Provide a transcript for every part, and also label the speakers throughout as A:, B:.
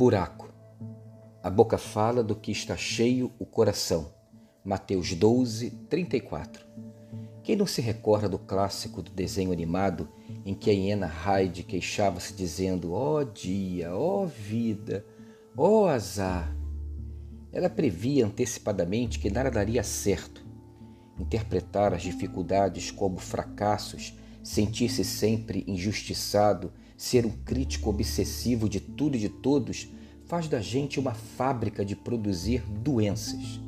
A: Buraco. A boca fala do que está cheio o coração. Mateus 12, 34. Quem não se recorda do clássico do desenho animado em que a hiena Hyde queixava-se dizendo: Ó oh dia, ó oh vida, ó oh azar. Ela previa antecipadamente que nada daria certo. Interpretar as dificuldades como fracassos, sentir-se sempre injustiçado, ser um crítico obsessivo de tudo e de todos faz da gente uma fábrica de produzir doenças.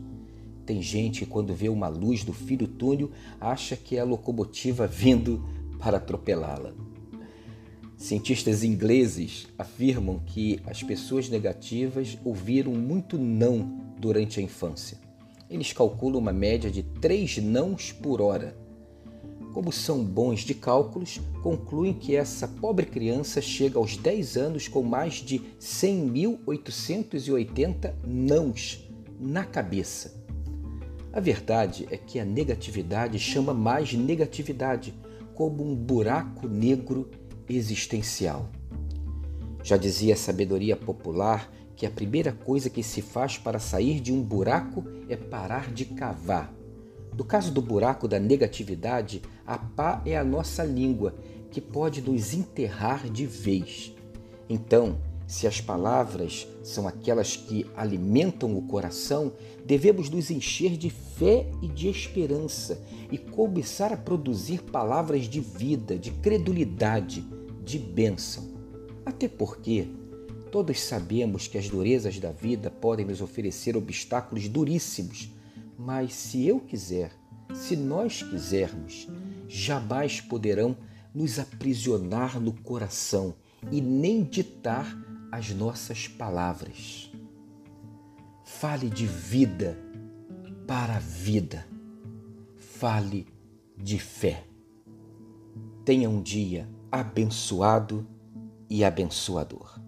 A: Tem gente que, quando vê uma luz do fio do túnel, acha que é a locomotiva vindo para atropelá-la. Cientistas ingleses afirmam que as pessoas negativas ouviram muito não durante a infância. Eles calculam uma média de três nãos por hora como são bons de cálculos, concluem que essa pobre criança chega aos 10 anos com mais de 100.880 nãos na cabeça. A verdade é que a negatividade chama mais negatividade, como um buraco negro existencial. Já dizia a sabedoria popular que a primeira coisa que se faz para sair de um buraco é parar de cavar no caso do buraco da negatividade, a pá é a nossa língua, que pode nos enterrar de vez. Então, se as palavras são aquelas que alimentam o coração, devemos nos encher de fé e de esperança e começar a produzir palavras de vida, de credulidade, de bênção. Até porque todos sabemos que as durezas da vida podem nos oferecer obstáculos duríssimos mas se eu quiser, se nós quisermos, jamais poderão nos aprisionar no coração e nem ditar as nossas palavras. Fale de vida para a vida. Fale de fé. Tenha um dia abençoado e abençoador.